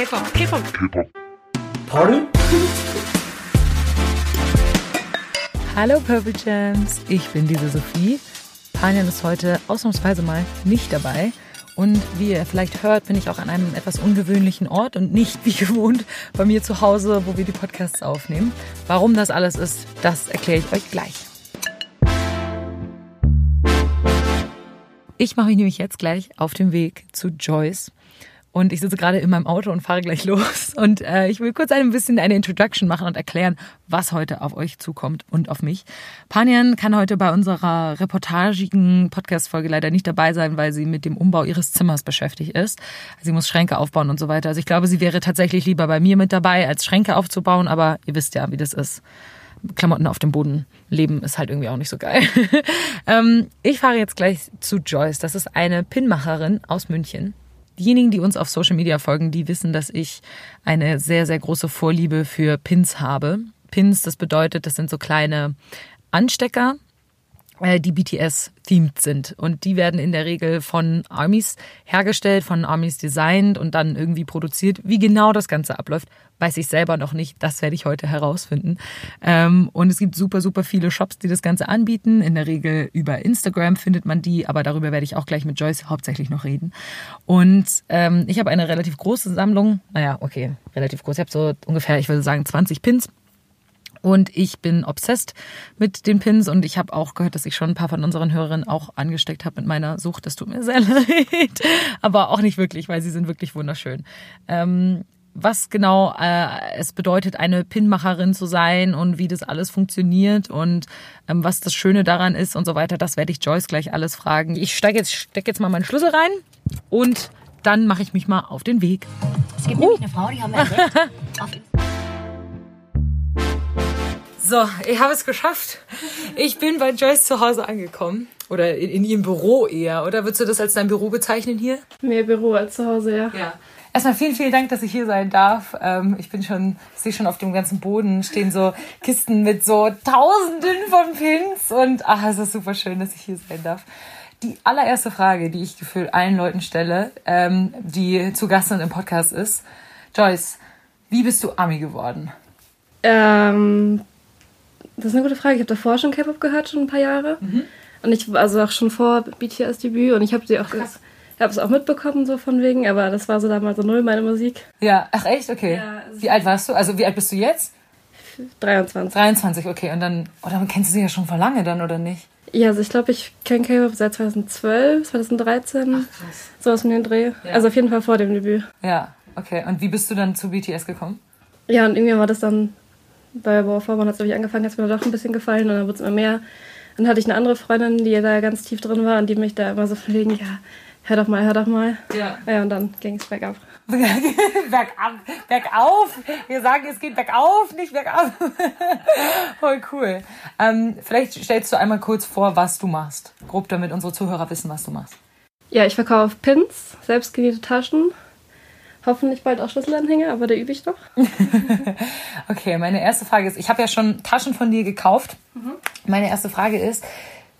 K-Pop, K-Pop. K-Pop. Party? Hallo Purple Jams, ich bin diese Sophie. Panjan ist heute ausnahmsweise mal nicht dabei. Und wie ihr vielleicht hört, bin ich auch an einem etwas ungewöhnlichen Ort und nicht wie gewohnt bei mir zu Hause, wo wir die Podcasts aufnehmen. Warum das alles ist, das erkläre ich euch gleich. Ich mache mich nämlich jetzt gleich auf den Weg zu Joyce. Und ich sitze gerade in meinem Auto und fahre gleich los. Und äh, ich will kurz ein bisschen eine Introduction machen und erklären, was heute auf euch zukommt und auf mich. Panjan kann heute bei unserer reportagigen Podcast-Folge leider nicht dabei sein, weil sie mit dem Umbau ihres Zimmers beschäftigt ist. Sie muss Schränke aufbauen und so weiter. Also ich glaube, sie wäre tatsächlich lieber bei mir mit dabei, als Schränke aufzubauen. Aber ihr wisst ja, wie das ist. Klamotten auf dem Boden leben ist halt irgendwie auch nicht so geil. ähm, ich fahre jetzt gleich zu Joyce. Das ist eine Pinmacherin aus München. Diejenigen, die uns auf Social Media folgen, die wissen, dass ich eine sehr, sehr große Vorliebe für Pins habe. Pins, das bedeutet, das sind so kleine Anstecker, die BTS-themed sind. Und die werden in der Regel von Armies hergestellt, von Armies designt und dann irgendwie produziert. Wie genau das Ganze abläuft, weiß ich selber noch nicht. Das werde ich heute herausfinden. Ähm, und es gibt super, super viele Shops, die das Ganze anbieten. In der Regel über Instagram findet man die, aber darüber werde ich auch gleich mit Joyce hauptsächlich noch reden. Und ähm, ich habe eine relativ große Sammlung. Naja, okay, relativ groß. Ich habe so ungefähr, ich würde sagen, 20 Pins. Und ich bin obsessed mit den Pins und ich habe auch gehört, dass ich schon ein paar von unseren Hörerinnen auch angesteckt habe mit meiner Sucht. Das tut mir sehr leid. Aber auch nicht wirklich, weil sie sind wirklich wunderschön. Ähm, was genau äh, es bedeutet, eine Pinmacherin zu sein und wie das alles funktioniert und ähm, was das Schöne daran ist und so weiter, das werde ich Joyce gleich alles fragen. Ich steige jetzt, steck jetzt mal meinen Schlüssel rein und dann mache ich mich mal auf den Weg. Es gibt nämlich eine Frau, die haben wir entdeckt. So, ich habe es geschafft. Ich bin bei Joyce zu Hause angekommen. Oder in, in ihrem Büro eher. Oder würdest du das als dein Büro bezeichnen hier? Mehr Büro als zu Hause, ja. Ja. Erstmal vielen, vielen Dank, dass ich hier sein darf. Ähm, ich bin schon, ich sehe schon auf dem ganzen Boden stehen so Kisten mit so Tausenden von Pins und ach, es ist super schön, dass ich hier sein darf. Die allererste Frage, die ich gefühlt allen Leuten stelle, ähm, die zu Gast sind im Podcast ist, Joyce, wie bist du Ami geworden? Ähm, das ist eine gute Frage. Ich habe davor schon K-Pop gehört, schon ein paar Jahre. Und ich, also auch schon vor BTS-Debüt. Und ich habe sie auch, habe es auch mitbekommen, so von wegen. Aber das war so damals so null meine Musik. Ja, ach echt? Okay. Ja, also- wie alt warst du? Also wie alt bist du jetzt? 23. 23, okay. Und dann, oder dann kennst du sie ja schon vor lange dann, oder nicht? Ja, also ich glaube, ich kenne K-Pop seit 2012, 2013. krass. Sowas mit dem Dreh. Ja. Also auf jeden Fall vor dem Debüt. Ja, okay. Und wie bist du dann zu BTS gekommen? Ja, und irgendwann war das dann bei Bauer Vormann hat es, glaube ich, angefangen, hat es mir doch ein bisschen gefallen und dann wurde es immer mehr. Dann hatte ich eine andere Freundin, die da ganz tief drin war und die mich da immer so verlegen, ja, hör doch mal, hör doch mal. Ja. Ja, und dann ging es bergab. bergab, bergauf. Wir sagen, es geht bergauf, nicht bergab. Voll cool. Ähm, vielleicht stellst du einmal kurz vor, was du machst. Grob, damit unsere Zuhörer wissen, was du machst. Ja, ich verkaufe Pins, selbstgenähte Taschen. Hoffentlich bald auch Schlüsselanhänger, aber da übe ich noch. Okay, meine erste Frage ist, ich habe ja schon Taschen von dir gekauft. Meine erste Frage ist,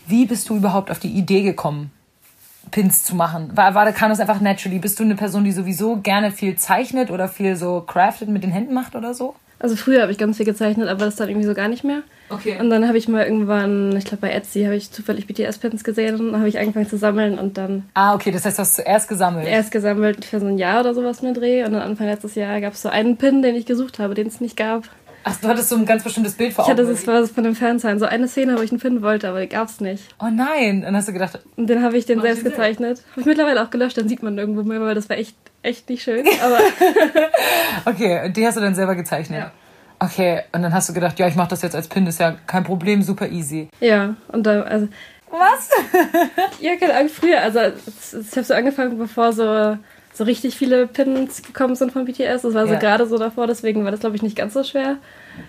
wie bist du überhaupt auf die Idee gekommen, Pins zu machen? War, war, kam das einfach naturally? Bist du eine Person, die sowieso gerne viel zeichnet oder viel so crafted mit den Händen macht oder so? Also früher habe ich ganz viel gezeichnet, aber das dann irgendwie so gar nicht mehr. Okay. Und dann habe ich mal irgendwann, ich glaube bei Etsy, habe ich zufällig BTS-Pins gesehen und dann habe ich angefangen zu sammeln und dann Ah, okay, das heißt, du hast zuerst gesammelt. erst gesammelt für so ein Jahr oder sowas mit Dreh und dann Anfang letztes Jahr gab es so einen Pin, den ich gesucht habe, den es nicht gab. Ach, du hattest so ein ganz bestimmtes Bild vor Ich hatte Augen. das war das von dem Fernsehen, so eine Szene, wo ich einen Pin wollte, aber den gab es nicht. oh nein, dann hast du gedacht, Und den habe ich den selbst gezeichnet. Habe ich mittlerweile auch gelöscht, dann sieht man nirgendwo mehr, weil das war echt, echt nicht schön. Aber okay, und die hast du dann selber gezeichnet. Ja. Okay, und dann hast du gedacht, ja, ich mache das jetzt als Pin, ist ja kein Problem, super easy. ja, und da, also, Was? ja, keine Ahnung, früher, also ich habe so angefangen, bevor so, so richtig viele Pins gekommen sind von BTS. Das war so Ja. gerade so davor, deswegen war das, glaube ich, nicht ganz so schwer.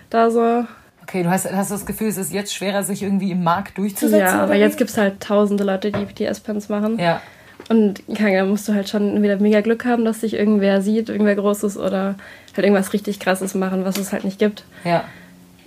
Da so. Okay, du hast, hast das Gefühl, es ist jetzt schwerer, sich irgendwie im Markt durchzusetzen? Ja, aber jetzt gibt es halt tausende Leute, die BTS-Pins machen. Ja, Und da musst du halt schon entweder mega Glück haben, dass dich irgendwer sieht, irgendwer Großes oder halt irgendwas richtig Krasses machen, was es halt nicht gibt. ja.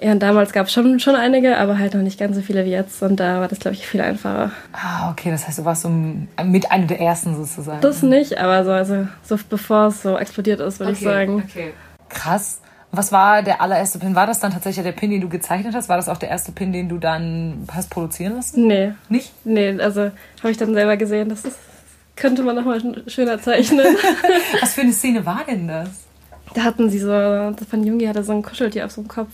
Ja, und damals gab es schon, schon einige, aber halt noch nicht ganz so viele wie jetzt. Und da war das, glaube ich, viel einfacher. Ah, okay, das heißt, du warst so mit einer der ersten sozusagen. Das nicht, aber so, also, so bevor es so explodiert ist, würde okay, ich sagen. Okay. Krass. Was war der allererste Pin? War das dann tatsächlich der Pin, den du gezeichnet hast? War das auch der erste Pin, den du dann hast produzieren lassen? Nee. Nicht? Nee, also habe ich dann selber gesehen, das ist, könnte man nochmal schöner zeichnen. Was für eine Szene war denn das? Da hatten sie so, von Jungi hatte so ein Kuscheltier auf so dem Kopf.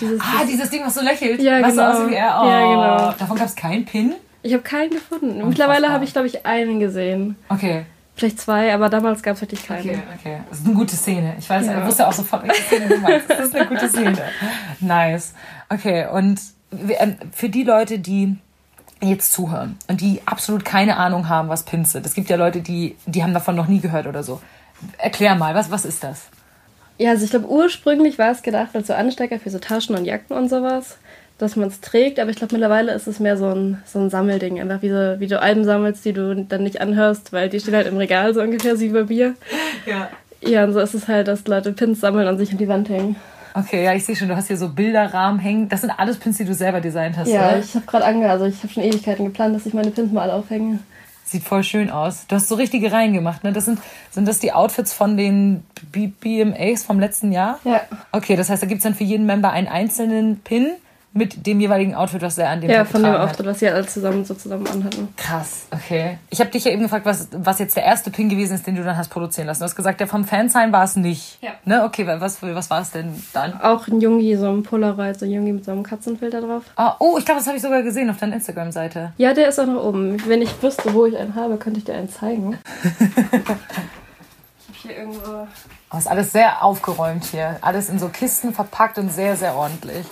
Dieses, ah, dieses Ding, was so lächelt. Ja, was genau. so aussieht wie er. Oh, ja, genau. Davon gab es keinen Pin? Ich habe keinen gefunden. Mittlerweile habe ich, glaube ich, einen gesehen. Okay. Vielleicht zwei, aber damals gab es wirklich keinen. Okay, okay. Das ist eine gute Szene. Ich weiß, ja. ich wusste auch sofort, welche Szene du meinst. Das ist eine gute Szene. Nice. Okay, und ähm, für die Leute, die jetzt zuhören und die absolut keine Ahnung haben, was Pins sind. Es gibt ja Leute, die, die haben davon noch nie gehört oder so. Erklär mal, was, was ist das? Ja, also ich glaube, ursprünglich war es gedacht als so Anstecker für so Taschen und Jacken und sowas, dass man es trägt, aber ich glaube, mittlerweile ist es mehr so ein, so ein Sammelding. Einfach wie, so, wie du Alben sammelst, die du dann nicht anhörst, weil die stehen halt im Regal so ungefähr so wie bei mir. Ja. Ja, und so ist es halt, dass Leute Pins sammeln und sich an die Wand hängen. Okay, ja, ich sehe schon, du hast hier so Bilderrahmen hängen. Das sind alles Pins, die du selber designt hast, Ja, oder? ich habe gerade ange, also ich habe schon Ewigkeiten geplant, dass ich meine Pins mal alle aufhänge. Sieht voll schön aus. Du hast so richtige Reihen gemacht, ne? Das sind, sind das die Outfits von den B BMAs vom letzten Jahr? Ja. Okay, das heißt, da gibt's dann für jeden Member einen einzelnen Pin mit dem jeweiligen Outfit, was er an dem Ja, Tag von dem getragen Auftritt, was sie alle zusammen so zusammen anhatten. Krass, okay. Ich habe dich ja eben gefragt, was, was jetzt der erste Pin gewesen ist, den du dann hast produzieren lassen. Du hast gesagt, der vom Fansign war es nicht. Ja. Ne? Okay, was, was war es denn dann? Auch ein Jungi, so ein Polaroid, so ein Jungi mit so einem Katzenfilter drauf. Ah, oh, ich glaube, das habe ich sogar gesehen auf deiner Instagram-Seite. Ja, der ist auch noch oben. Wenn ich wüsste, wo ich einen habe, könnte ich dir einen zeigen. ich habe hier irgendwo. Oh, ist alles sehr aufgeräumt hier. Alles in so Kisten verpackt und sehr, sehr ordentlich.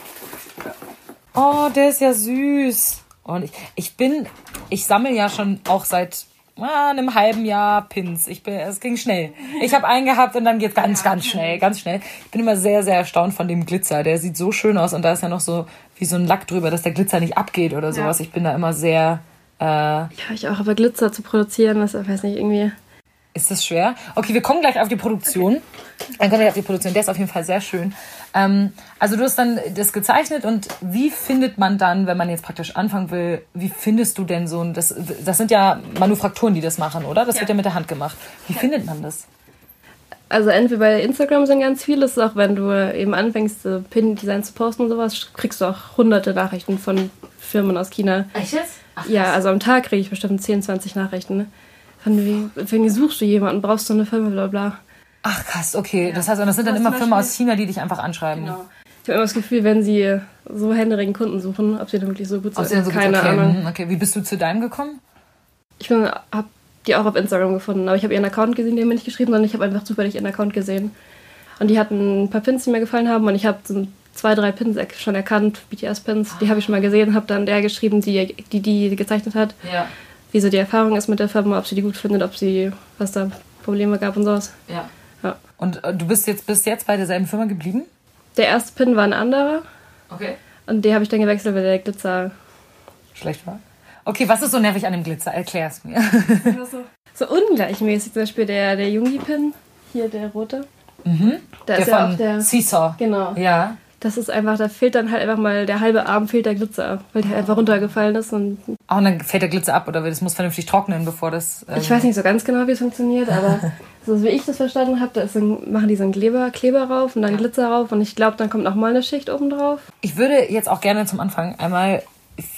Oh, der ist ja süß. Und ich, ich bin, ich sammle ja schon auch seit ah, einem halben Jahr Pins. Ich bin, es ging schnell. Ich habe einen gehabt und dann geht's ganz, ganz schnell, ganz schnell. Ich bin immer sehr, sehr erstaunt von dem Glitzer. Der sieht so schön aus und da ist ja noch so wie so ein Lack drüber, dass der Glitzer nicht abgeht oder sowas. Ich bin da immer sehr. Äh, Ja, ich auch, aber Glitzer zu produzieren, das weiß nicht, irgendwie. Ist das schwer? Okay, wir kommen gleich auf die Produktion. Dann kommen wir auf die Produktion. Der ist auf jeden Fall sehr schön. Ähm, also du hast dann das gezeichnet und wie findet man dann, wenn man jetzt praktisch anfangen will, wie findest du denn so ein, das, das sind ja Manufakturen, die das machen, oder? Das Ja. wird ja mit der Hand gemacht. Wie findet man das? Also entweder bei Instagram sind ganz viele, das ist auch wenn du eben anfängst, Pin-Design zu posten und sowas, kriegst du auch hunderte Nachrichten von Firmen aus China. Echt jetzt? Ja, also am Tag kriege ich bestimmt 10, 20 Nachrichten. Von wie, wie suchst du jemanden, brauchst du eine Firma, bla bla. Ach krass, okay. Das heißt, und das sind dann immer Firmen aus China, die dich einfach anschreiben. Ich habe immer das Gefühl, wenn sie so händeringend Kunden suchen, ob sie dann wirklich so gut sind. Aus denen so Keine okay. Ahnung. mhm, okay. Wie bist du zu deinem gekommen? Ich habe die auch auf Instagram gefunden, aber ich habe ihren Account gesehen, haben mir nicht geschrieben, sondern ich habe einfach zufällig ihren Account gesehen. Und die hatten ein paar Pins, die mir gefallen haben und ich habe so zwei, drei Pins schon erkannt, BTS-Pins, die habe ich schon mal gesehen, habe dann der geschrieben, die, die die gezeichnet hat, Ja. Wie so die Erfahrung ist mit der Firma, ob sie die gut findet, ob sie, was da Probleme gab und sowas. Ja. Ja. Und äh, du bist jetzt bis jetzt bei derselben Firma geblieben? Der erste Pin war ein anderer Okay. und den habe ich dann gewechselt, weil der Glitzer Schlecht war? Okay, was ist so nervig an dem Glitzer? Erklär's mir. so ungleichmäßig. Zum Beispiel der, der Jungi-Pin, hier der rote. Da Mhm. Der ist ja von auch der. Seesaw. Genau. Ja. Das ist einfach, da fehlt dann halt einfach mal der halbe Arm fehlt der Glitzer, weil der einfach runtergefallen ist und und dann fällt der Glitzer ab oder das muss vernünftig trocknen, bevor das. Ähm, ich weiß nicht so ganz genau, wie es funktioniert, aber so wie ich das verstanden habe, da ein, machen die so einen Kleber, Kleber rauf und dann Glitzer rauf und ich glaube, dann kommt noch mal eine Schicht oben drauf. Ich würde jetzt auch gerne zum Anfang einmal.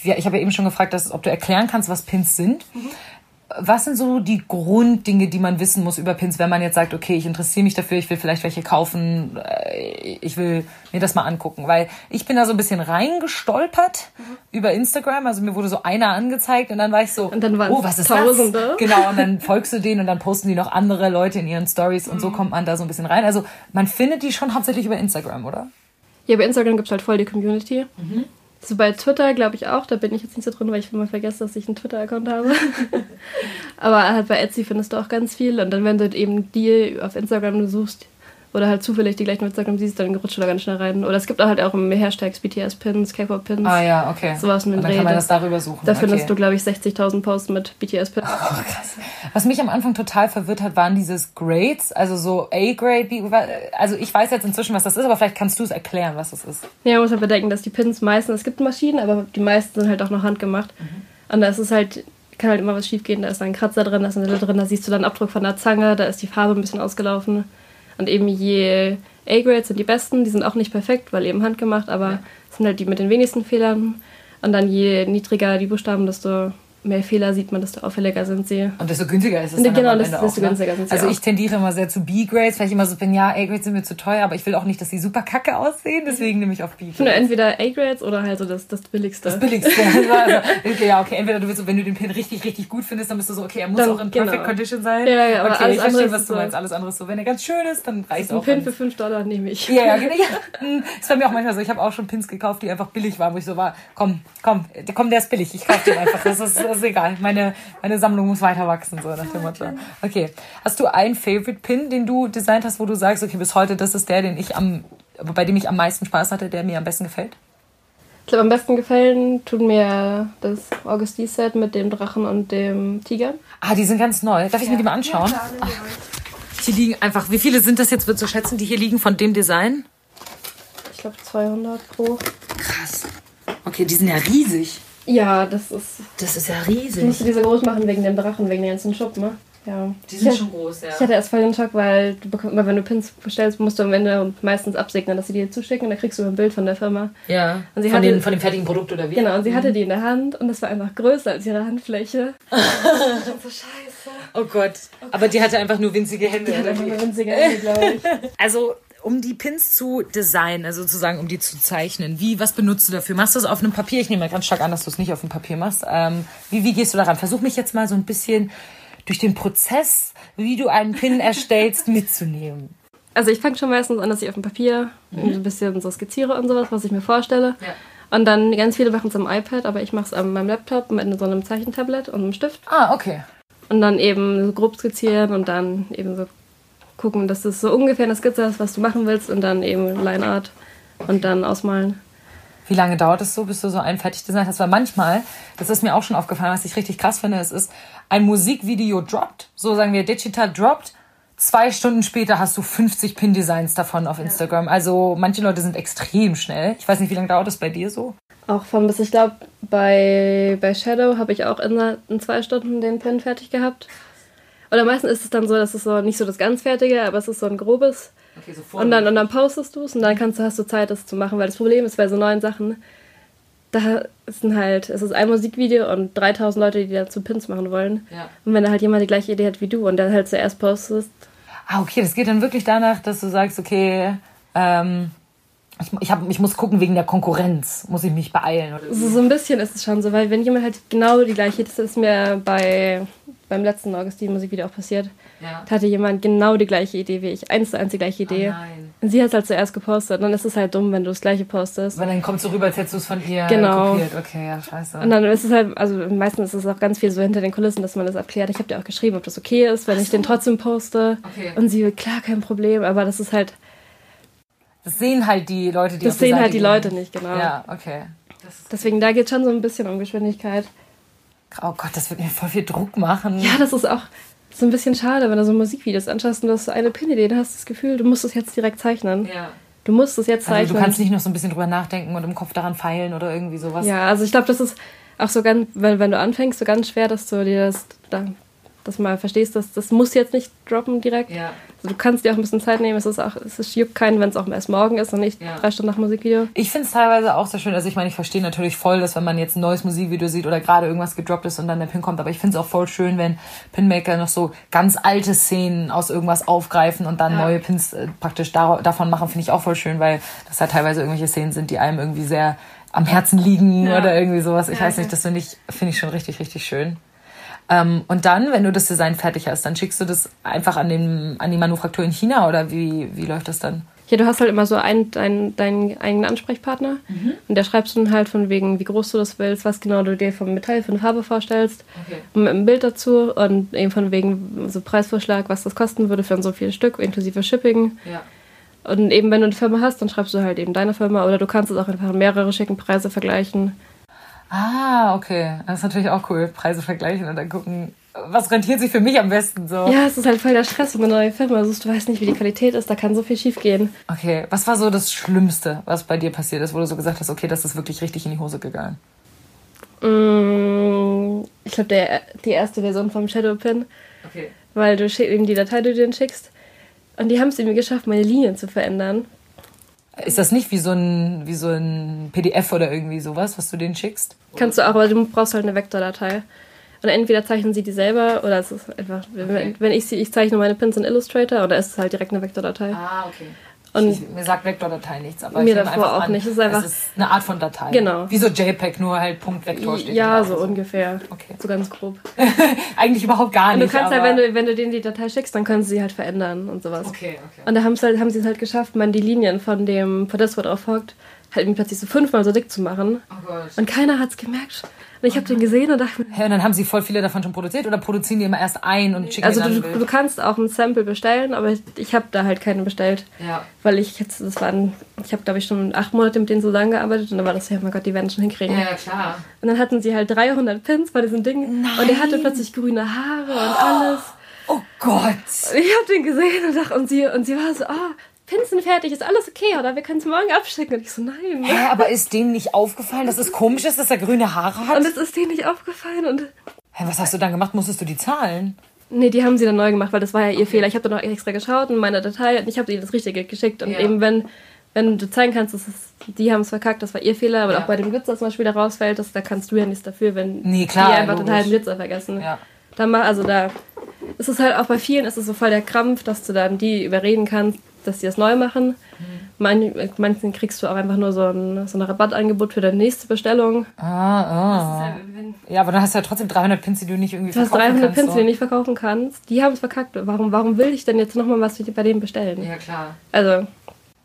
Ja, ich habe ja eben schon gefragt, dass, ob du erklären kannst, was Pins sind. Was sind so die Grunddinge, die man wissen muss über Pins, wenn man jetzt sagt, okay, ich interessiere mich dafür, ich will vielleicht welche kaufen, äh, ich will mir das mal angucken, weil ich bin da so ein bisschen reingestolpert über Instagram, also mir wurde so einer angezeigt und dann war ich so, Und dann waren oh, was ist Tausende. das? Genau, und dann folgst du denen und dann posten die noch andere Leute in ihren Stories und Mhm. so kommt man da so ein bisschen rein. Also man findet die schon hauptsächlich über Instagram, oder? Ja, bei Instagram gibt es halt voll die Community. Mhm. So bei Twitter glaube ich auch, da bin ich jetzt nicht so drin, weil ich immer vergesse, dass ich einen Twitter-Account habe. Aber halt bei Etsy findest du auch ganz viel und dann, wenn du eben die auf Instagram suchst, oder halt zufällig die gleichen auf Instagram siehst, dann rutscht du da ganz schnell rein. Oder es gibt auch halt auch Hashtags, BTS-Pins, K-Pop-Pins. Ah ja, okay. Sowas Und dann Dreh. kann man das darüber suchen. Da okay. findest du, glaube ich, 60.000 Posts mit BTS-Pins. Oh, krass. Was mich am Anfang total verwirrt hat, waren dieses Grades, also so A-Grade. wie- Also ich weiß jetzt inzwischen, was das ist, aber vielleicht kannst du es erklären, was das ist. Ja, man muss halt bedenken, dass die Pins meistens, es gibt Maschinen, aber die meisten sind halt auch noch handgemacht. Und da ist es halt, kann halt immer was schief gehen. Da ist dann ein Kratzer drin, da ist eine Delle drin, da siehst du dann Abdruck von der Zange, da ist die Farbe ein bisschen ausgelaufen. Und eben je A-Grades sind die besten, die sind auch nicht perfekt, weil eben handgemacht, aber sind halt die mit den wenigsten Fehlern. Und dann je niedriger die Buchstaben, desto mehr Fehler sieht man, desto auffälliger sind sie. Und desto günstiger ist es dann genau, desto- auch, ne? günstiger sind sie Also auch. ich tendiere immer sehr zu B-Grades, weil ich immer so bin, ja, A-Grades sind mir zu teuer, aber ich will auch nicht, dass die super kacke aussehen, deswegen nehme ich auf B-Grades. entweder A-Grades oder halt so das, das billigste. Das billigste. Also, okay, ja, okay. Entweder du willst, so, wenn du den Pin richtig, richtig gut findest, dann bist du so, okay, er muss Dann- auch in perfect genau. condition sein. Ja, ja, aber okay, alles ich andere verstehe, ist was du so- meinst. Alles andere ist so, wenn er ganz schön ist, dann reicht ein auch. Pin ganz- für 5 Dollar nehme ich. Ja, ja, genau. Ja. Hm, Ist bei mir auch manchmal so. Ich habe auch schon Pins gekauft, die einfach billig waren, wo ich so war, komm, komm, komm, der ist billig. Ich kaufe den einfach. Das ist, das ist egal. Meine, meine Sammlung muss weiter wachsen, so nach dem Motto. Okay. Hast du einen Favorite Pin, den du designt hast, wo du sagst, okay, bis heute, das ist der, den ich am, bei dem ich am meisten Spaß hatte, der mir am besten gefällt? Ich glaube, am besten gefallen tut mir das Augusty-Set mit dem Drachen und dem Tiger. Ah, die sind ganz neu. Darf ich mir die mal anschauen? Hier liegen einfach, wie viele sind das jetzt, wird zu schätzen, die hier liegen von dem Design? Ich glaube 200 pro. Krass. Okay, die sind ja riesig. Ja, das ist. Das ist ja Ich riesig. musste diese groß machen wegen dem Drachen, wegen den ganzen Schuppen, ne? Ja. Die sind ich, schon groß, ja. Ich hatte erst voll den Schock, weil, du bekomm, weil wenn du Pins bestellst, musst du am Ende meistens absegnen, dass sie dir zuschicken und dann kriegst du ein Bild von der Firma. Ja. Und sie von, hatte- den, von dem fertigen Produkt oder wie? Genau, und sie hatte die in der Hand und das war einfach größer als ihre Handfläche. so scheiße. Oh Gott. Aber die hatte einfach nur winzige Hände. Die hat oder einfach eine winzige Hände, glaube ich. Also, um die Pins zu designen, also sozusagen, um die zu zeichnen, wie, was benutzt du dafür? Machst du es auf einem Papier? Ich nehme mal ganz stark an, dass du es nicht auf dem Papier machst. Ähm, wie, wie gehst du daran? Versuch mich jetzt mal so ein bisschen durch den Prozess, wie du einen Pin erstellst, mitzunehmen. Also ich fange schon meistens an, dass ich auf dem Papier so ein bisschen so skizziere und sowas, was ich mir vorstelle. Ja. Und dann ganz viele machen es am iPad, aber ich mache es an meinem Laptop mit so einem Zeichentablett und einem Stift. Ah, okay. Und dann eben so grob skizzieren und dann eben so gucken, dass das so ungefähr eine Skizze ist, was du machen willst und dann eben Line Art und dann ausmalen. Wie lange dauert es so, bis du so ein fertig designt hast? Weil manchmal, das ist mir auch schon aufgefallen, was ich richtig krass finde, es ist, ein Musikvideo droppt, so sagen wir digital droppt, zwei Stunden später hast du 50 Pin-Designs davon auf Instagram. Also manche Leute sind extrem schnell. Ich weiß nicht, wie lange dauert das bei dir so? Auch von bis, ich glaube, bei, bei Shadow habe ich auch in, in zwei Stunden den Pin fertig gehabt. Oder meistens ist es dann so, dass es so nicht so das ganz Fertige, aber es ist so ein grobes. Okay, so Und dann, und dann postest du es und dann kannst du, hast du Zeit, das zu machen. Weil das Problem ist bei so neuen Sachen, da sind halt, es ist ein Musikvideo und 3000 Leute, die dazu Pins machen wollen. Ja. Und wenn da halt jemand die gleiche Idee hat wie du und der halt zuerst postest, Ah, okay, das geht dann wirklich danach, dass du sagst, okay, ähm, ich, ich, hab, ich muss gucken wegen der Konkurrenz, muss ich mich beeilen. Oder so, so ein bisschen ist es schon so, weil wenn jemand halt genau die gleiche, das ist mir bei, beim letzten Augustin-Musikvideo auch passiert, Ja. da hatte jemand genau die gleiche Idee wie ich, eins zu eins die gleiche Idee. Oh und sie hat es halt zuerst gepostet, dann ist es halt dumm, wenn du das gleiche postest. Weil dann kommt so rüber, als hättest du es von ihr Genau. kopiert. Okay, ja, scheiße. Und dann ist es halt, also meistens ist es auch ganz viel so hinter den Kulissen, dass man das abklärt. Ich habe dir auch geschrieben, ob das okay ist, wenn ich den trotzdem poste. Okay. Und sie, klar, kein Problem, aber das ist halt, Das sehen halt die Leute, die das sehen Seite halt die gehen. Leute nicht, genau. Ja, okay. Deswegen, da geht schon so ein bisschen um Geschwindigkeit. Oh Gott, das wird mir voll viel Druck machen. Ja, das ist auch so ein bisschen schade, wenn du so Musikvideos anschaust und du hast so eine Pin-Idee, dann hast du das Gefühl, du musst es jetzt direkt zeichnen. Ja. Du musst es jetzt Also zeichnen. du kannst nicht noch so ein bisschen drüber nachdenken und im Kopf daran feilen oder irgendwie sowas. Ja, also ich glaube, das ist auch so ganz, wenn, wenn du anfängst, so ganz schwer, dass du dir das, da, das mal verstehst, dass das muss jetzt nicht droppen direkt. Ja. Also du kannst dir auch ein bisschen Zeit nehmen. Es ist auch, es ist, juckt keinen, wenn es auch erst morgen ist und nicht Ja. drei Stunden nach Musikvideo. Ich finde es teilweise auch sehr schön. Also ich meine, ich verstehe natürlich voll, dass wenn man jetzt ein neues Musikvideo sieht oder gerade irgendwas gedroppt ist und dann der Pin kommt, aber ich finde es auch voll schön, wenn Pinmaker noch so ganz alte Szenen aus irgendwas aufgreifen und dann Ja. neue Pins äh, praktisch da, davon machen, finde ich auch voll schön, weil das halt teilweise irgendwelche Szenen sind, die einem irgendwie sehr am Herzen liegen Ja. oder irgendwie sowas. Ich Ja, weiß nicht, das finde ich, finde ich schon richtig, richtig schön. Ähm, und dann, wenn du das Design fertig hast, dann schickst du das einfach an, den, an die Manufaktur in China oder wie, wie läuft das dann? Ja, du hast halt immer so einen, deinen, deinen eigenen Ansprechpartner Mhm. und der schreibst du dann halt von wegen, wie groß du das willst, was genau du dir vom Metall für eine Farbe vorstellst, Okay. mit einem Bild dazu und eben von wegen so Preisvorschlag, was das kosten würde für so viel Stück, inklusive Shipping. Ja. Und eben, wenn du eine Firma hast, dann schreibst du halt eben deine Firma oder du kannst es auch einfach in mehrere schicken, Preise vergleichen. Ah, okay. Das ist natürlich auch cool. Preise vergleichen und dann gucken, was rentiert sich für mich am besten so. Ja, es ist halt voll der Stress, wenn eine neue Firma suchst. Du weißt nicht, wie die Qualität ist, da kann so viel schief gehen. Okay, was war so das Schlimmste, was bei dir passiert ist, wo du so gesagt hast, okay, das ist wirklich richtig in die Hose gegangen? Mm, Ich glaube, der- die erste Version vom Shadowpin, Okay. weil du eben die Datei, die du denen schickst. Und die haben es irgendwie geschafft, meine Linien zu verändern. Ist das nicht wie so ein, wie so ein PDF oder irgendwie sowas, was du denen schickst? Kannst du auch, aber du brauchst halt eine Vektordatei. Und entweder zeichnen sie die selber oder es ist einfach, wenn, wenn ich sie, ich zeichne meine Pins in Illustrator oder es ist halt direkt eine Vektordatei. Ah, okay. Und mir sagt Vektordatei nichts, aber Mir davor einfach auch an, nicht. Es ist einfach- es ist eine Art von Datei. Genau. Wie so JPEG, nur halt Punkt Vektor steht. ja, so ungefähr. Okay. So ganz grob. Eigentlich überhaupt gar Und du nicht. kannst halt, aber- wenn du, wenn du denen die Datei schickst, dann können sie sie halt verändern und sowas. Okay, okay. Und da haben, halt, haben sie es halt geschafft, man die Linien von dem Podest, wo drauf hockt, halt plötzlich so fünfmal so dick zu machen. Oh Gott. Und keiner hat's gemerkt. Und ich habe den gesehen und dachte mir, Hä, und dann haben sie voll viele davon schon produziert oder produzieren die immer erst ein und schicken also du, du kannst auch ein Sample bestellen, aber ich, ich habe da halt keine bestellt. Ja. Weil ich jetzt, das waren, ich habe glaube ich schon acht Monate mit denen zusammengearbeitet und dann war das ja, oh mein Gott, die werden schon hinkriegen. Ja, klar. Und dann hatten sie halt 300 Pins bei diesem Ding und der hatte plötzlich grüne Haare und alles. Oh Gott. Ich habe den gesehen und, dachte, und, sie, und sie war so, oh, Pins sind fertig, ist alles okay, oder wir können es morgen abschicken. Und ich so, nein. Hä, aber ist denen nicht aufgefallen, dass es komisch ist, dass er grüne Haare hat? Und es ist denen nicht aufgefallen und Hä, was hast du dann gemacht? Musstest du die zahlen? Nee, die haben sie dann neu gemacht, weil das war ja ihr Fehler. Ich habe dann noch extra geschaut in meiner Datei und ich habe ihnen das Richtige geschickt. Und Ja. eben wenn, wenn du zeigen kannst, dass es, die haben es verkackt, das war ihr Fehler, aber Ja. auch bei dem Glitzer zum Beispiel da rausfällt, das, da kannst du ja nichts dafür, wenn Nee, klar, die einfach den logisch. halben Glitzer vergessen. Ja. Dann mach, also da ist es halt auch bei vielen ist es so voll der Krampf, dass du dann die überreden kannst, dass die das neu machen. Man, manchen kriegst du auch einfach nur so ein, so ein Rabattangebot für deine nächste Bestellung. Ah, ah. Ja, aber dann hast du ja trotzdem 300 Pins, die du nicht irgendwie Du hast verkaufen 300 kannst. Pins, so. die du nicht verkaufen kannst. Die haben es verkackt. Warum, warum will ich denn jetzt nochmal was bei denen bestellen? Ja, klar. Also,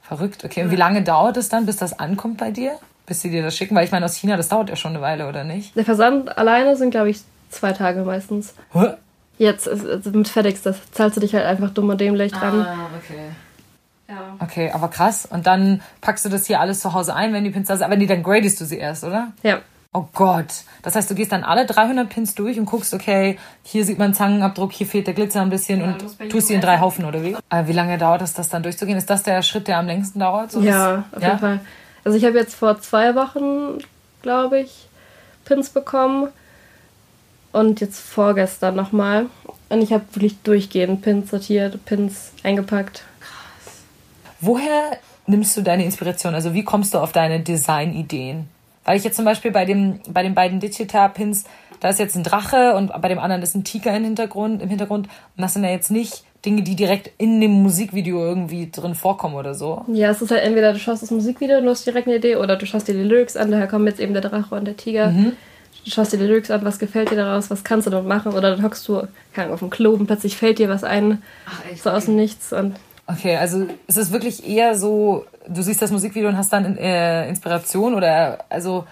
Verrückt. Okay, und wie lange dauert es dann, bis das ankommt bei dir? Bis sie dir das schicken? Weil ich meine, aus China, das dauert ja schon eine Weile, oder nicht? der Versand alleine sind, glaube ich, zwei Tage meistens. Hä? Jetzt ist, also mit FedEx, das zahlst du dich halt einfach dumm und dämlich dran. Ah, okay. Ja. Okay, aber krass. Und dann packst du das hier alles zu Hause ein, wenn die Pins da sind. Aber nee, dann gradest du sie erst, oder? ja. Oh Gott. Das heißt, du gehst dann alle 300 Pins durch und guckst, okay, hier sieht man Zangenabdruck, hier fehlt der Glitzer ein bisschen bei und tust sie in drei Haufen, oder wie? Aber wie lange dauert es, das dann durchzugehen? Ist das der Schritt, der am längsten dauert? So Ja, auf jeden Fall. Also ich habe jetzt vor zwei Wochen, glaube ich, Pins bekommen. Und jetzt vorgestern nochmal. Und ich habe wirklich durchgehend Pins sortiert, Pins eingepackt. Woher nimmst du deine Inspiration? Also wie kommst du auf deine Designideen? Weil ich jetzt zum Beispiel bei, dem, bei den beiden Digital-Pins, da ist jetzt ein Drache und bei dem anderen ist ein Tiger im Hintergrund. Im Hintergrund. Und das sind ja jetzt nicht Dinge, die direkt in dem Musikvideo irgendwie drin vorkommen oder so. Ja, es ist halt entweder du schaust das Musikvideo und du hast direkt eine Idee oder du schaust dir die Lyrics an, daher kommen jetzt eben der Drache und der Tiger. Du schaust dir die Lyrics an, was gefällt dir daraus, was kannst du damit machen oder dann hockst du keine Ahnung, auf dem Klo und plötzlich fällt dir was ein, so aus dem Nichts und Okay, also ist es wirklich eher so, du siehst das Musikvideo und hast dann äh, Inspiration oder also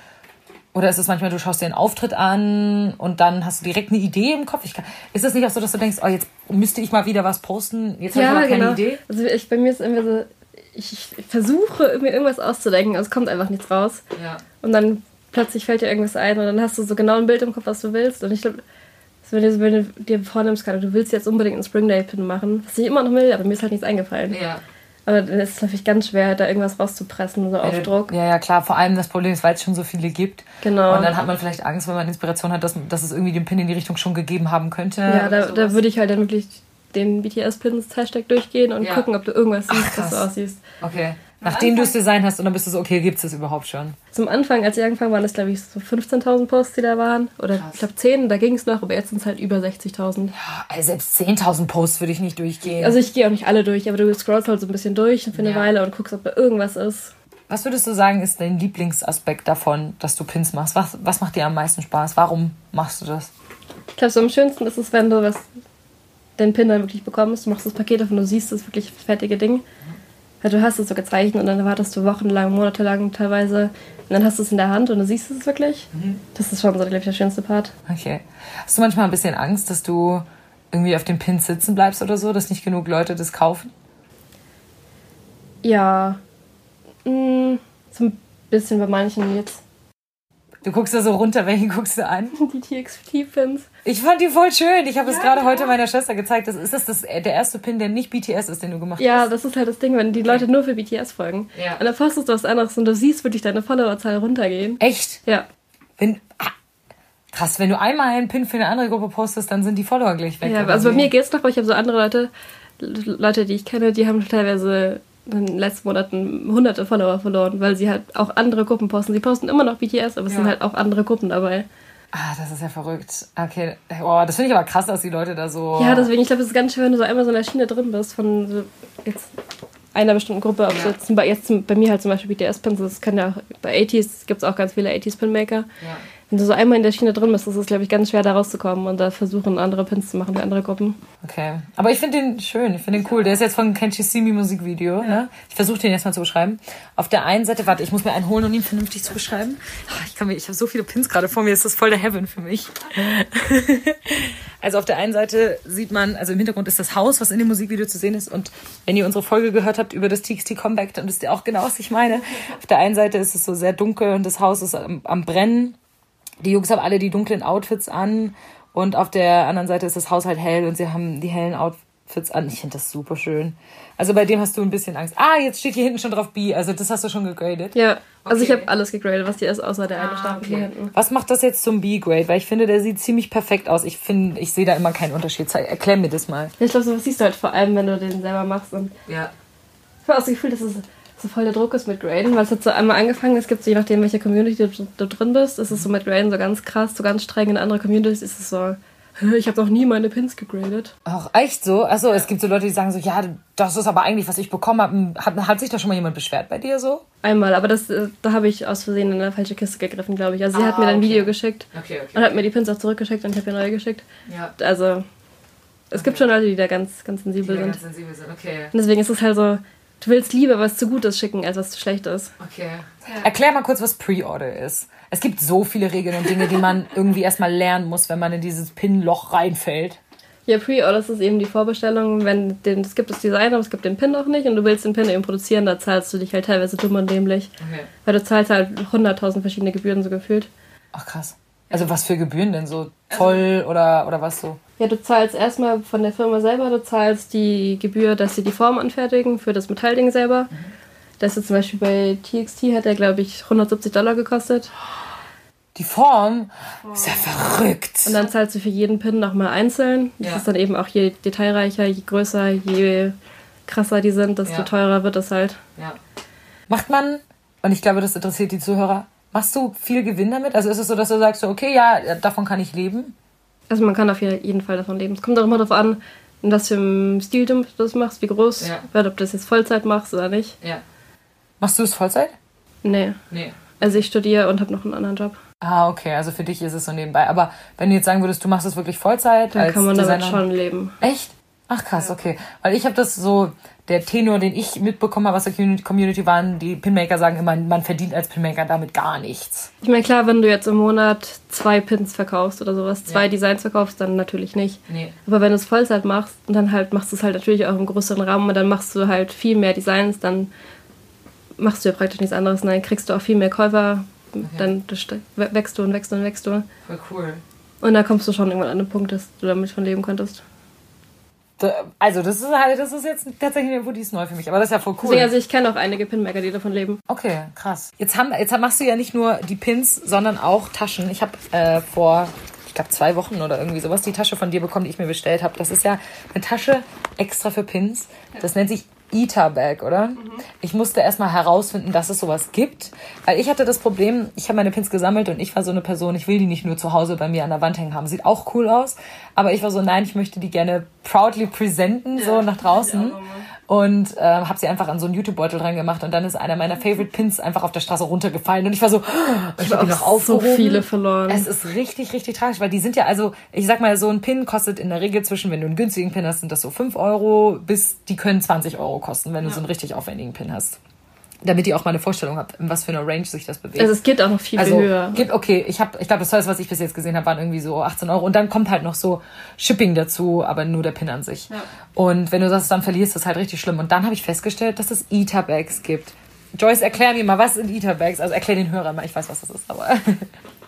oder ist es manchmal, du schaust dir einen Auftritt an und dann hast du direkt eine Idee im Kopf? Ich kann, ist es nicht auch so, dass du denkst, oh, jetzt müsste ich mal wieder was posten, jetzt habe ich aber keine Idee? Also ich, bei mir ist immer so, ich, ich versuche mir irgendwas auszudenken, aber es kommt einfach nichts raus. Ja. Und dann plötzlich fällt dir irgendwas ein und dann hast du so genau ein Bild im Kopf, was du willst. Und ich glaube, wenn du, wenn du dir vornimmst, gerade, du willst jetzt unbedingt einen Springdale-Pin machen, was ich immer noch will, aber mir ist halt nichts eingefallen. Ja. Aber dann ist es natürlich ganz schwer, da irgendwas rauszupressen, so auf Druck. Ja, ja, klar. Vor allem das Problem ist, weil es schon so viele gibt. Genau. Und dann hat man vielleicht Angst, wenn man Inspiration hat, dass, dass es irgendwie den Pin in die Richtung schon gegeben haben könnte. Ja, da, da würde ich halt dann wirklich den BTS-Pins-Hashtag durchgehen und Ja. gucken, ob du irgendwas siehst, krass. was du aussiehst. Okay. Nachdem du es designt hast und dann bist du so, okay, gibt es das überhaupt schon? Zum Anfang, als ich angefangen waren das glaube ich so 15.000 Posts, die da waren. Oder ich glaube 10, da ging es noch, aber jetzt sind es halt über 60.000. Also selbst 10.000 Posts würde ich nicht durchgehen. Also ich gehe auch nicht alle durch, aber du scrollst halt so ein bisschen durch für eine Ja. Weile und guckst, ob da irgendwas ist. Was würdest du sagen, ist dein Lieblingsaspekt davon, dass du Pins machst? Was, was macht dir am meisten Spaß? Warum machst du das? Ich glaube, so am schönsten ist es, wenn du was, den Pin dann wirklich bekommst. Du machst das Paket auf und du siehst das wirklich fertige Ding. Weil du hast es so gezeichnet und dann wartest du wochenlang, monatelang teilweise. Und dann hast du es in der Hand und du siehst es wirklich. Das ist schon so, glaube ich, der schönste Part. Okay. Hast du manchmal ein bisschen Angst, dass du irgendwie auf dem Pin sitzen bleibst oder so, dass nicht genug Leute das kaufen? Ja. Mm, so ein bisschen bei manchen jetzt. Du guckst da so runter, welchen guckst du an? Die TXT-Pins. Ich fand die voll schön. Ich habe es gerade heute meiner Schwester gezeigt. Das ist das, das der erste Pin, der nicht BTS ist, den du gemacht Ja, hast. das ist halt das Ding, wenn die Leute nur für BTS folgen. Ja. Und dann postest du was anderes und du siehst wirklich deine Followerzahl runtergehen. Echt? Ja. Wenn, ah, krass, wenn du einmal einen Pin für eine andere Gruppe postest, dann sind die Follower gleich weg. Ja, also bei wie? mir geht's noch, aber ich habe so andere Leute, Leute, die ich kenne, die haben teilweise in den letzten Monaten hunderte Follower verloren, weil sie halt auch andere Gruppen posten. Sie posten immer noch BTS, aber es Ja. sind halt auch andere Gruppen dabei. Ah, das ist ja verrückt. Okay. Oh, das finde ich aber krass, dass die Leute da so. Ja, deswegen, ich glaube, es ist ganz schön, wenn du so einmal so in der Schiene drin bist von so jetzt einer bestimmten Gruppe. Ob Ja. jetzt, jetzt bei mir halt zum Beispiel BTS-Pins, das kann ja auch, bei 80s gibt es auch ganz viele 80s-Pinmaker. Ja. Wenn du so einmal in der Schiene drin bist, ist es, glaube ich, ganz schwer da rauszukommen und da versuchen andere Pins zu machen für andere Gruppen. Okay. Aber ich finde den schön, ich finde den cool. Der ist jetzt von Can't You See Me Musikvideo. Ne? Ich versuche den jetzt mal zu beschreiben. Auf der einen Seite, warte, ich muss mir einen holen, um ihn vernünftig zu beschreiben. Ah, Ich, kann mir, ich habe so viele Pins gerade vor mir, ist das voll der Heaven für mich. also auf der einen Seite sieht man, also im Hintergrund ist das Haus, was in dem Musikvideo zu sehen ist. Und wenn ihr unsere Folge gehört habt über das TXT Comeback, dann wisst ihr auch genau, was ich meine. Auf der einen Seite ist es so sehr dunkel und das Haus ist am, am Brennen. Die Jungs haben alle die dunklen Outfits an und auf der anderen Seite ist das Haus halt hell und sie haben die hellen Outfits an. Ich finde das super schön. Also bei dem hast du ein bisschen Angst. Ah, jetzt steht hier hinten schon drauf B. Also das hast du schon gegradet. Ja, also ich Okay. habe alles gegradet, was die ist, außer der eine Stapel hier hinten. Was macht das jetzt zum B-Grade? Weil ich finde, der sieht ziemlich perfekt aus. Ich finde, ich sehe da immer keinen Unterschied. Erklär mir das mal. Ich glaube, sowas siehst du halt vor allem, wenn du den selber machst. Und Ja. ich habe auch das Gefühl, dass es so voll der Druck ist mit Graden, weil es hat so einmal angefangen, es gibt so, je nachdem, welche Community du, du drin bist, ist es so mit Graden so ganz krass, so ganz streng. In anderen Communities ist es so, "Hä, ich habe noch nie meine Pins gegradet. Ach, echt so? Achso, es gibt so Leute, die sagen so, ja, das ist aber eigentlich, was ich bekommen habe. Hat, hat sich da schon mal jemand beschwert bei dir so? Einmal, aber das, da habe ich aus Versehen in eine falsche Kiste gegriffen, glaube ich. Also sie Ah, hat mir dann ein okay. Video geschickt Okay, und hat mir die Pins auch zurückgeschickt und ich habe ihr neue geschickt. Ja. Also es gibt schon Leute, die da ganz, ganz sensibel sind. sensibel sind, okay. Und deswegen ist es halt so, du willst lieber was zu Gutes schicken, als was zu Schlechtes. Okay. Erklär mal kurz, was Pre-Order ist. Es gibt so viele Regeln und Dinge, die man irgendwie erstmal lernen muss, wenn man in dieses Pin-Loch reinfällt. Ja, Pre-Orders ist eben die Vorbestellung, wenn den, es gibt das Design, aber es gibt den Pin noch nicht und du willst den Pin eben produzieren, da zahlst du dich halt teilweise dumm und dämlich. Okay. Weil du zahlst halt 100.000 verschiedene Gebühren so gefühlt. Ach krass. Also was für Gebühren denn so? Toll oder, oder was so? Ja, du zahlst erstmal von der Firma selber, du zahlst die Gebühr, dass sie die Form anfertigen für das Metallding selber. Das ist zum Beispiel bei TXT hat der, glaube ich, 170 Dollar gekostet. Die Form ist ja verrückt. Und dann zahlst du für jeden Pin nochmal einzeln. Das Ja. ist dann eben auch je detailreicher, je größer, je krasser die sind, desto Ja. teurer wird es halt. Ja. Macht man, und ich glaube, das interessiert die Zuhörer, machst du viel Gewinn damit? Also ist es so, dass du sagst, okay, ja, davon kann ich leben? Also man kann auf jeden Fall davon leben. Es kommt auch immer darauf an, in was für einem Stil du das machst, wie groß, Ja. weil ob du das jetzt Vollzeit machst oder nicht. Ja. Machst du es Vollzeit? Nee. Nee. Also ich studiere und habe noch einen anderen Job. Ah, okay, also für dich ist es so nebenbei. Aber wenn du jetzt sagen würdest, du machst es wirklich Vollzeit, Dann als kann man damit Designer- schon leben. Echt? Ach krass, okay. Weil ich habe das so, der Tenor, den ich mitbekommen habe aus der Community- waren, die Pinmaker sagen immer, man verdient als Pinmaker damit gar nichts. Ich meine, klar, wenn du jetzt im Monat zwei Pins verkaufst oder sowas, zwei Ja. Designs verkaufst, dann natürlich nicht. Nee. Aber wenn du es Vollzeit machst und dann halt machst du es halt natürlich auch im größeren Rahmen und dann machst du halt viel mehr Designs, dann machst du ja praktisch nichts anderes und dann kriegst du auch viel mehr Käufer. Dann ste- we- wächst du und wächst du und wächst du. Voll cool. Und dann kommst du schon irgendwann an den Punkt, dass du damit von leben könntest. Also, das ist halt, das ist jetzt tatsächlich eine Info, die ist neu für mich. Aber das ist ja voll cool. Also ich kenne auch einige Pinmaker, die davon leben. Okay, krass. Jetzt, haben, jetzt machst du ja nicht nur die Pins, sondern auch Taschen. Ich habe äh, vor, ich glaube, zwei Wochen oder irgendwie sowas die Tasche von dir bekommen, die ich mir bestellt habe. Das ist ja eine Tasche extra für Pins. Das nennt sich Eater Bag, oder? Ich musste erstmal herausfinden, dass es sowas gibt. Weil ich hatte das Problem, ich habe meine Pins gesammelt und ich war so eine Person, ich will die nicht nur zu Hause bei mir an der Wand hängen haben. Sieht auch cool aus. Aber ich war so, nein, ich möchte die gerne proudly präsenten, so nach draußen. Und äh, habe sie einfach an so einen YouTube-Beutel dran gemacht und dann ist einer meiner Favorite Pins einfach auf der Straße runtergefallen und ich war so, ich habe ihn noch so aufgehoben. viele verloren. Es ist richtig, richtig tragisch, weil die sind ja also, ich sag mal, so ein Pin kostet in der Regel zwischen, wenn du einen günstigen Pin hast, sind das so 5 Euro, bis die können 20 Euro kosten, wenn du so einen richtig aufwendigen Pin hast. Damit ihr auch mal eine Vorstellung habt, in was für eine Range sich das bewegt. Also es geht auch noch viel, Also, viel höher. gibt, okay, ich habe, ich glaube, das teuerste, was ich bis jetzt gesehen habe, waren irgendwie so 18 Euro. Und dann kommt halt noch so Shipping dazu, aber nur der Pin an sich. Ja. Und wenn du das dann verlierst, ist das halt richtig schlimm. Und dann habe ich festgestellt, dass es Ether-Bags gibt. Joyce, erklär mir mal, was sind Ether-Bags? Also erklär den Hörern mal, ich weiß, was das ist, aber.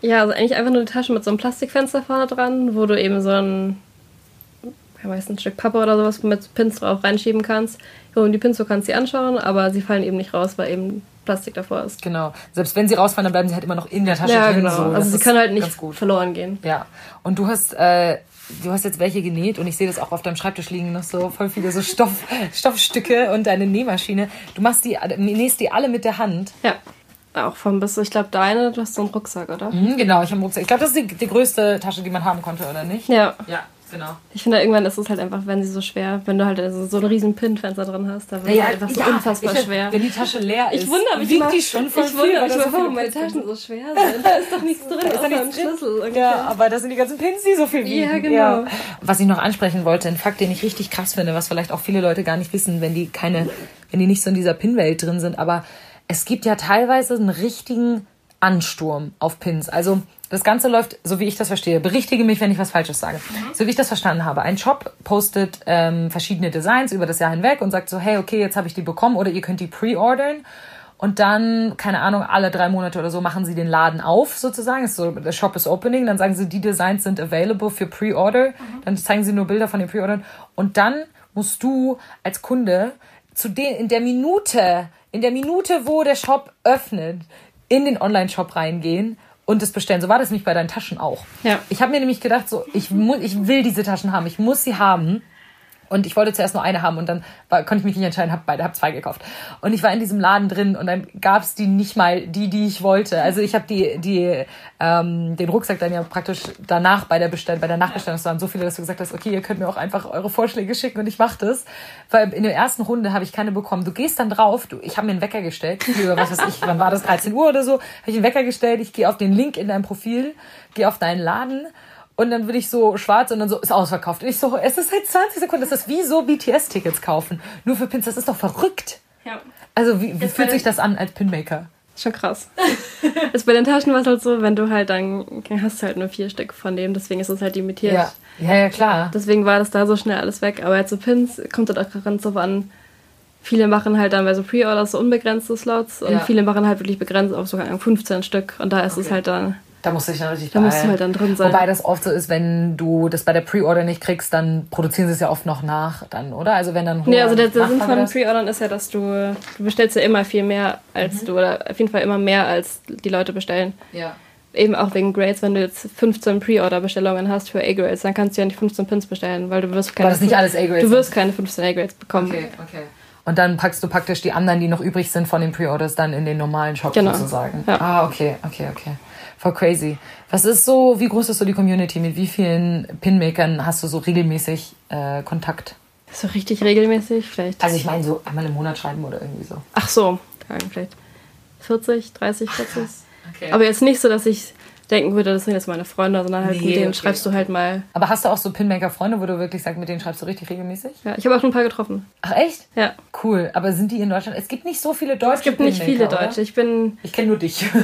Ja, also eigentlich einfach nur eine Tasche mit so einem Plastikfenster vorne dran, wo du eben so ein, weiß ein Stück Pappe oder sowas mit Pins drauf reinschieben kannst. Und die Pins, du kannst sie anschauen, aber sie fallen eben nicht raus, weil eben Plastik davor ist. genau. Selbst wenn sie rausfallen, dann bleiben sie halt immer noch in der Tasche Ja, drin. genau. So. Das also sie können halt nicht verloren gehen. Ja. Und du hast, äh, du hast jetzt welche genäht und ich sehe das auch auf deinem Schreibtisch liegen, noch so voll viele so Stoff, Stoffstücke und deine Nähmaschine. Du machst die, nähst die alle mit der Hand. Ja. Auch von bis, ich glaube, deine, du hast so einen Rucksack, oder? Mhm, genau, ich habe Rucksack. Ich glaube, das ist die, die größte Tasche, die man haben konnte, oder nicht? Ja. Ja, genau. Ich finde, irgendwann ist es halt einfach, wenn sie so schwer, wenn du halt so, so einen riesen Pinfenster drin hast, da wird es einfach so unfassbar ich, schwer. Wenn die Tasche leer ist, Ich wundere mich wiegt immer, die schon voll ich wundere mich da so warum viele meine Taschen so schwer sind. Da ist doch nichts drin, Da ist außer doch ein. Schlüssel. ungefähr. Ja, aber das sind die ganzen Pins, die so viel wiegen. Ja, genau. Was ich noch ansprechen wollte, ein Fakt, den ich richtig krass finde, was vielleicht auch viele Leute gar nicht wissen, wenn die keine, wenn die nicht so in dieser Pin-Welt drin sind, aber es gibt ja teilweise einen richtigen Ansturm auf Pins. Also das Ganze läuft, so wie ich das verstehe, berichtige mich, wenn ich was Falsches sage. So wie ich das verstanden habe. Ein Shop postet ähm, verschiedene Designs über das Jahr hinweg und sagt so, hey, okay, jetzt habe ich die bekommen oder ihr könnt die pre-ordern. Und dann, keine Ahnung, alle drei Monate oder so machen sie den Laden auf, sozusagen. Ist so, der Shop ist opening. Dann sagen sie, die Designs sind available für Pre-Order. Dann zeigen sie nur Bilder von den Pre-Ordern. Und dann musst du als Kunde zu den, in der Minute, in der Minute, wo der Shop öffnet, in den Online-Shop reingehen und es bestellen. So war das nämlich bei deinen Taschen auch. Ja. Ich habe mir nämlich gedacht, so, ich, mu ich will diese Taschen haben, ich muss sie haben. Und ich wollte zuerst nur eine haben und dann war, konnte ich mich nicht entscheiden, habe beide, habe zwei gekauft. Und ich war in diesem Laden drin und dann gab es die nicht mal, die, die ich wollte. Also ich habe die, die, ähm, den Rucksack dann ja praktisch danach bei der Bestell bei der Nachbestellung, es waren so viele, dass du gesagt hast, okay, ihr könnt mir auch einfach eure Vorschläge schicken und ich mache das. Weil in der ersten Runde habe ich keine bekommen. Du gehst dann drauf, du, ich habe mir einen Wecker gestellt, für, was weiß ich, wann war das, 13 Uhr oder so, habe ich einen Wecker gestellt, ich gehe auf den Link in deinem Profil, gehe auf deinen Laden und dann bin ich so schwarz und dann so, ist ausverkauft. Und ich so, es ist seit 20 Sekunden, das ist wie so BTS-Tickets kaufen. Nur für Pins, das ist doch verrückt. Ja. Also wie, wie fühlt sich das an als Pinmaker? Schon krass. ist bei den Taschen war es halt so, wenn du halt dann hast du halt nur vier Stück von dem, deswegen ist es halt limitiert. Ja, ja, ja klar. Deswegen war das da so schnell alles weg. Aber jetzt so Pins kommt halt auch ganz drauf an. Viele machen halt dann bei so Pre-Orders so unbegrenzte Slots und Ja. viele machen halt wirklich begrenzt auf sogar 15 Stück. Und da ist es Okay. halt dann, Da musst du dich dann richtig da musst du halt dann drin sein. Wobei das oft so ist, wenn du das bei der Pre-Order nicht kriegst, dann produzieren sie es ja oft noch nach, dann, oder? Also wenn dann Nee, also der, der Sinn von. Pre-Ordern ist ja, dass du, du bestellst ja immer viel mehr als Mhm. du, oder auf jeden Fall immer mehr als die Leute bestellen. Ja. Eben auch wegen Grades, wenn du jetzt 15 Pre-Order-Bestellungen hast für A-Grades, dann kannst du ja nicht 15 Pins bestellen, weil du wirst keine, Weil das nicht alles A-Grades du wirst keine 15 A-Grades bekommen. Okay, okay. Und dann packst du praktisch die anderen, die noch übrig sind von den Pre-Orders, dann in den normalen Shop Genau. sozusagen. Ja. Ah, okay, okay, okay. Voll crazy. Was ist so, wie groß ist so die Community? Mit wie vielen Pinmakern hast du so regelmäßig äh, Kontakt? So richtig regelmäßig, vielleicht. Also ich meine so einmal im Monat schreiben oder irgendwie so. Ach so, vielleicht 40, 30, 40. Okay. Aber jetzt nicht so, dass ich denken würde, das sind jetzt meine Freunde, sondern halt Nee, mit denen okay. schreibst du halt mal. Aber hast du auch so Pinmaker-Freunde, wo du wirklich sagst, mit denen schreibst du richtig regelmäßig? Ja, ich habe auch schon ein paar getroffen. Ach echt? Ja. Cool. Aber sind die in Deutschland? Es gibt nicht so viele deutsche Es gibt nicht viele Pinmaker, oder? Deutsche. Ich bin. Ich kenne nur dich.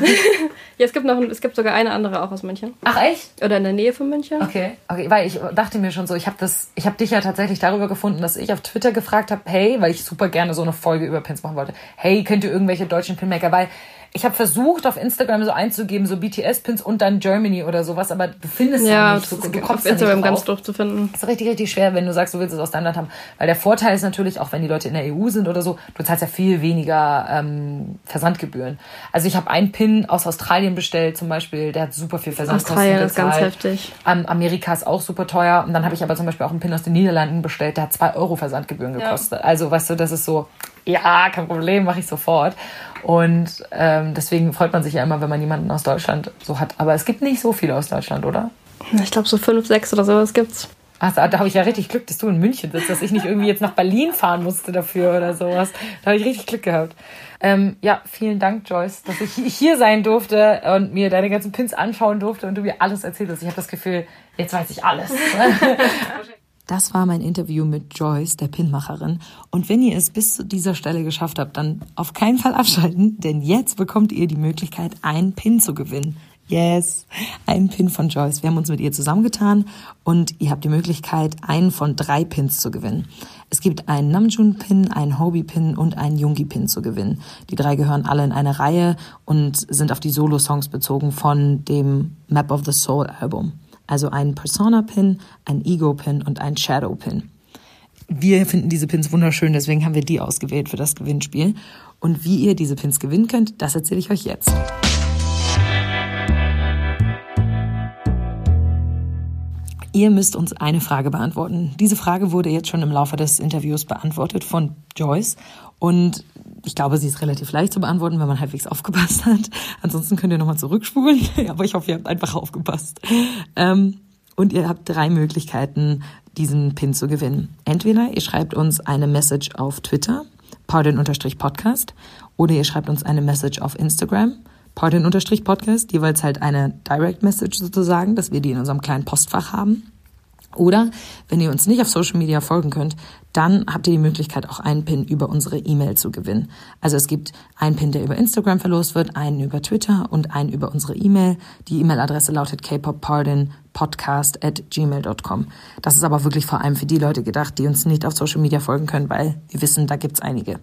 Ja, es gibt noch es gibt sogar eine andere auch aus München. Ach echt? Oder in der Nähe von München. Okay, okay, weil ich dachte mir schon so, ich habe das, ich habe dich ja tatsächlich darüber gefunden, dass ich auf Twitter gefragt habe, hey, weil ich super gerne so eine Folge über Pins machen wollte, hey, könnt ihr irgendwelche deutschen Pinmaker, weil ich habe versucht auf Instagram so einzugeben, so BTS-Pins und dann Germany oder sowas, aber du findest ja, Ja, nicht, das so, ist du auf kommst da Instagram nicht ganz doof zu finden. Das ist richtig, richtig schwer, wenn du sagst, du willst es aus deinem Land haben. Weil der Vorteil ist natürlich, auch wenn die Leute in der EU sind oder so, du zahlst ja viel weniger ähm, Versandgebühren. Also ich habe einen Pin aus Australien bestellt zum Beispiel, der hat super viel Versandkosten Australien ist ganz heftig. Ähm, Amerika ist auch super teuer. Und dann habe ich aber zum Beispiel auch einen Pin aus den Niederlanden bestellt, der hat 2 Euro Versandgebühren Ja. gekostet. Also weißt du, das ist so, ja, kein Problem, mache ich sofort. Und ähm, deswegen freut man sich ja immer, wenn man jemanden aus Deutschland so hat. Aber es gibt nicht so viele aus Deutschland, oder? Ich glaube, so fünf, sechs oder sowas gibt's. Ach, da, da habe ich ja richtig Glück, dass du in München sitzt, dass ich nicht irgendwie jetzt nach Berlin fahren musste dafür oder sowas. Da habe ich richtig Glück gehabt. Ähm, ja, vielen Dank, Joyce, dass ich hier sein durfte und mir deine ganzen Pins anschauen durfte und du mir alles erzählt hast. Ich habe das Gefühl, jetzt weiß ich alles. Das war mein Interview mit Joyce, der Pinmacherin. Und wenn ihr es bis zu dieser Stelle geschafft habt, dann auf keinen Fall abschalten, denn jetzt bekommt ihr die Möglichkeit, einen Pin zu gewinnen. Yes, einen Pin von Joyce. Wir haben uns mit ihr zusammengetan und ihr habt die Möglichkeit, einen von drei Pins zu gewinnen. Es gibt einen Namjoon-Pin, einen Hobie-Pin und einen Jungi-Pin zu gewinnen. Die drei gehören alle in eine Reihe und sind auf die Solo-Songs bezogen von dem Map of the Soul Album. Also einen Persona-Pin, einen Ego-Pin und einen Shadow-Pin. Wir finden diese Pins wunderschön, deswegen haben wir die ausgewählt für das Gewinnspiel. Und wie ihr diese Pins gewinnen könnt, das erzähle ich euch jetzt. Ihr müsst uns eine Frage beantworten. Diese Frage wurde jetzt schon im Laufe des Interviews beantwortet von Joyce und ich glaube, sie ist relativ leicht zu beantworten, wenn man halbwegs aufgepasst hat. Ansonsten könnt ihr nochmal zurückspulen, aber ich hoffe, ihr habt einfach aufgepasst. Ähm, und ihr habt drei Möglichkeiten, diesen Pin zu gewinnen. Entweder ihr schreibt uns eine Message auf Twitter, pardon-podcast, oder ihr schreibt uns eine Message auf Instagram, Pardon-Podcast, jeweils halt eine Direct Message sozusagen, dass wir die in unserem kleinen Postfach haben. Oder wenn ihr uns nicht auf Social Media folgen könnt, dann habt ihr die Möglichkeit, auch einen Pin über unsere E-Mail zu gewinnen. Also es gibt einen Pin, der über Instagram verlost wird, einen über Twitter und einen über unsere E-Mail. Die E-Mail-Adresse lautet kpoppardonpodcast at gmail.com. Das ist aber wirklich vor allem für die Leute gedacht, die uns nicht auf Social Media folgen können, weil wir wissen, da gibt's einige.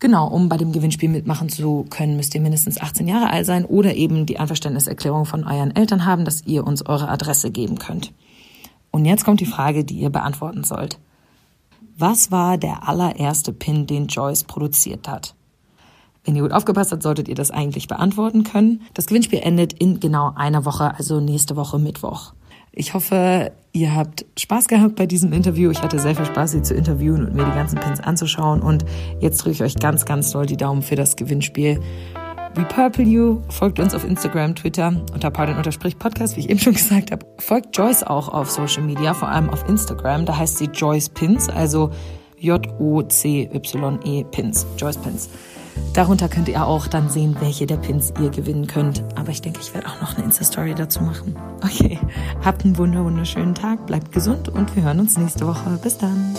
Genau, um bei dem Gewinnspiel mitmachen zu können, müsst ihr mindestens 18 Jahre alt sein oder eben die Einverständniserklärung von euren Eltern haben, dass ihr uns eure Adresse geben könnt. Und jetzt kommt die Frage, die ihr beantworten sollt. Was war der allererste Pin, den Joyce produziert hat? Wenn ihr gut aufgepasst habt, solltet ihr das eigentlich beantworten können. Das Gewinnspiel endet in genau einer Woche, also nächste Woche Mittwoch. Ich hoffe, ihr habt Spaß gehabt bei diesem Interview. Ich hatte sehr viel Spaß, sie zu interviewen und mir die ganzen Pins anzuschauen. Und jetzt drücke ich euch ganz, ganz doll die Daumen für das Gewinnspiel. Repurple You, folgt uns auf Instagram, Twitter unter pardon-podcast, wie ich eben schon gesagt habe. Folgt Joyce auch auf Social Media, vor allem auf Instagram. Da heißt sie Joyce Pins, also J-O-C-Y-E Pins. Joyce Pins. Darunter könnt ihr auch dann sehen, welche der Pins ihr gewinnen könnt. Aber ich denke, ich werde auch noch eine Insta-Story dazu machen. Okay, habt einen wunderschönen Tag, bleibt gesund und wir hören uns nächste Woche. Bis dann.